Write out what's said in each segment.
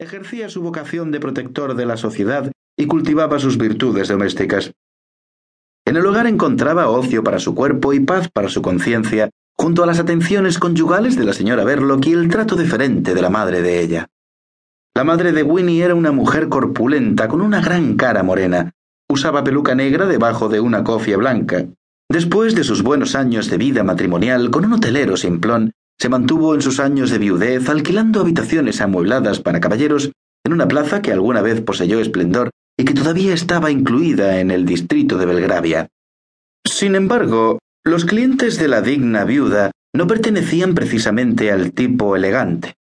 ejercía su vocación de protector de la sociedad y cultivaba sus virtudes domésticas. En el hogar encontraba ocio para su cuerpo y paz para su conciencia, junto a las atenciones conyugales de la señora Verloc y el trato deferente de la madre de ella. La madre de Winnie era una mujer corpulenta con una gran cara morena. Usaba peluca negra debajo de una cofia blanca. Después de sus buenos años de vida matrimonial con un hotelero simplón, se mantuvo en sus años de viudez alquilando habitaciones amuebladas para caballeros en una plaza que alguna vez poseyó esplendor y que todavía estaba incluida en el distrito de Belgravia. Sin embargo, los clientes de la digna viuda no pertenecían precisamente al tipo elegante.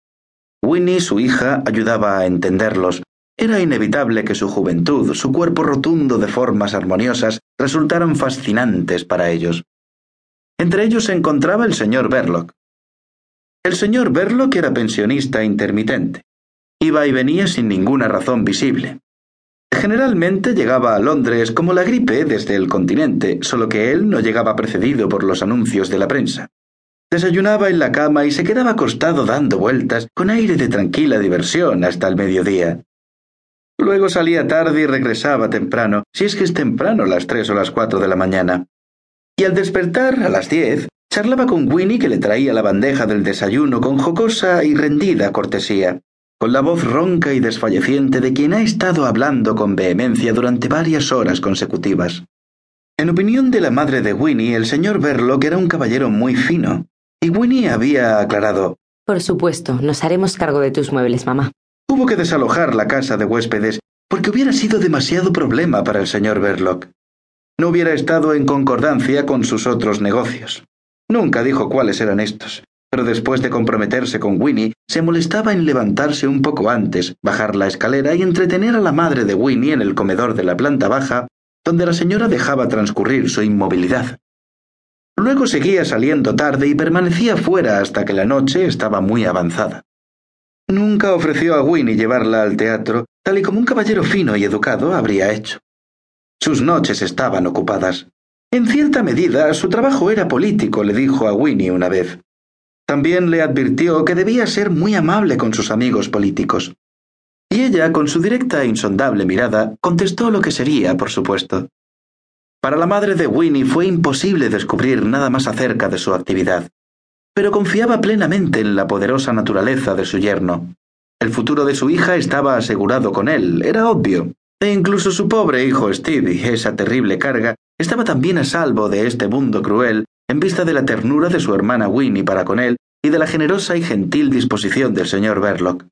Winnie, su hija, ayudaba a entenderlos. Era inevitable que su juventud, su cuerpo rotundo de formas armoniosas, resultaran fascinantes para ellos. Entre ellos se encontraba el señor Verloc, el señor Verloc era pensionista intermitente. Iba y venía sin ninguna razón visible. Generalmente llegaba a Londres como la gripe desde el continente, solo que él no llegaba precedido por los anuncios de la prensa. Desayunaba en la cama y se quedaba acostado dando vueltas con aire de tranquila diversión hasta el mediodía. Luego salía tarde y regresaba temprano, si es que es temprano las tres o las cuatro de la mañana. Y al despertar a las diez, Charlaba con Winnie que le traía la bandeja del desayuno con jocosa y rendida cortesía, con la voz ronca y desfalleciente de quien ha estado hablando con vehemencia durante varias horas consecutivas. En opinión de la madre de Winnie, el señor Verloc era un caballero muy fino, y Winnie había aclarado Por supuesto, nos haremos cargo de tus muebles, mamá. Hubo que desalojar la casa de huéspedes porque hubiera sido demasiado problema para el señor Verloc. No hubiera estado en concordancia con sus otros negocios. Nunca dijo cuáles eran estos, pero después de comprometerse con Winnie, se molestaba en levantarse un poco antes, bajar la escalera y entretener a la madre de Winnie en el comedor de la planta baja, donde la señora dejaba transcurrir su inmovilidad. Luego seguía saliendo tarde y permanecía fuera hasta que la noche estaba muy avanzada. Nunca ofreció a Winnie llevarla al teatro, tal y como un caballero fino y educado habría hecho. Sus noches estaban ocupadas. En cierta medida, su trabajo era político, le dijo a Winnie una vez. También le advirtió que debía ser muy amable con sus amigos políticos. Y ella, con su directa e insondable mirada, contestó lo que sería, por supuesto. Para la madre de Winnie fue imposible descubrir nada más acerca de su actividad, pero confiaba plenamente en la poderosa naturaleza de su yerno. El futuro de su hija estaba asegurado con él, era obvio, e incluso su pobre hijo Stevie, esa terrible carga, estaba también a salvo de este mundo cruel en vista de la ternura de su hermana Winnie para con él y de la generosa y gentil disposición del señor Verloc.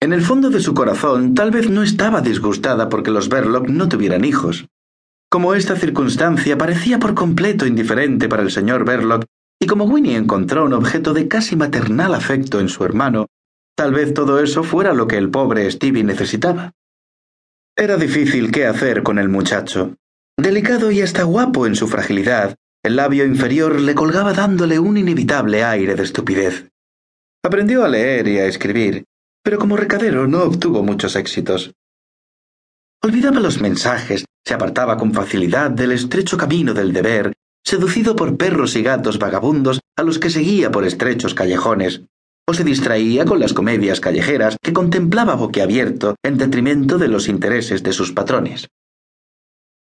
En el fondo de su corazón tal vez no estaba disgustada porque los Verloc no tuvieran hijos. Como esta circunstancia parecía por completo indiferente para el señor Verloc, y como Winnie encontró un objeto de casi maternal afecto en su hermano, tal vez todo eso fuera lo que el pobre Stevie necesitaba. Era difícil qué hacer con el muchacho. Delicado y hasta guapo en su fragilidad, el labio inferior le colgaba dándole un inevitable aire de estupidez. Aprendió a leer y a escribir, pero como recadero no obtuvo muchos éxitos. Olvidaba los mensajes, se apartaba con facilidad del estrecho camino del deber, seducido por perros y gatos vagabundos a los que seguía por estrechos callejones, o se distraía con las comedias callejeras que contemplaba boquiabierto en detrimento de los intereses de sus patrones.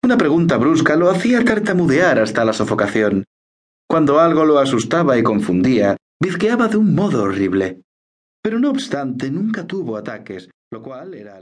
Una pregunta brusca lo hacía tartamudear hasta la sofocación. Cuando algo lo asustaba y confundía, bizqueaba de un modo horrible. Pero no obstante, nunca tuvo ataques, lo cual era